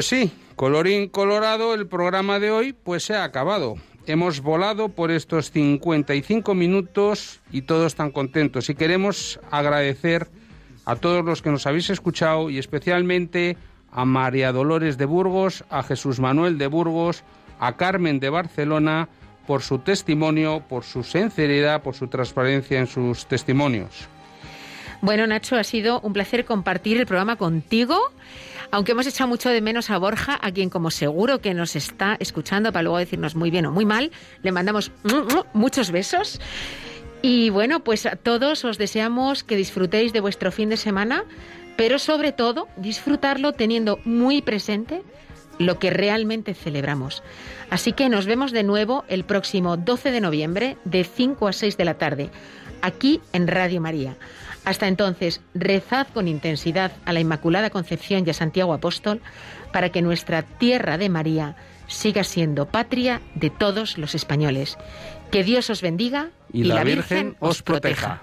Pues sí, colorín colorado, el programa de hoy pues se ha acabado. Hemos volado por estos 55 minutos y todos tan contentos. Y queremos agradecer a todos los que nos habéis escuchado y especialmente a María Dolores de Burgos, a Jesús Manuel de Burgos, a Carmen de Barcelona por su testimonio, por su sinceridad, por su transparencia en sus testimonios. Bueno, Nacho, ha sido un placer compartir el programa contigo. Aunque hemos echado mucho de menos a Borja, a quien como seguro que nos está escuchando para luego decirnos muy bien o muy mal, le mandamos muchos besos. Y bueno, pues a todos os deseamos que disfrutéis de vuestro fin de semana, pero sobre todo disfrutarlo teniendo muy presente lo que realmente celebramos. Así que nos vemos de nuevo el próximo 12 de noviembre de 5 a 6 de la tarde, aquí en Radio María. Hasta entonces, rezad con intensidad a la Inmaculada Concepción y a Santiago Apóstol para que nuestra tierra de María siga siendo patria de todos los españoles. Que Dios os bendiga y, la, Virgen, os proteja.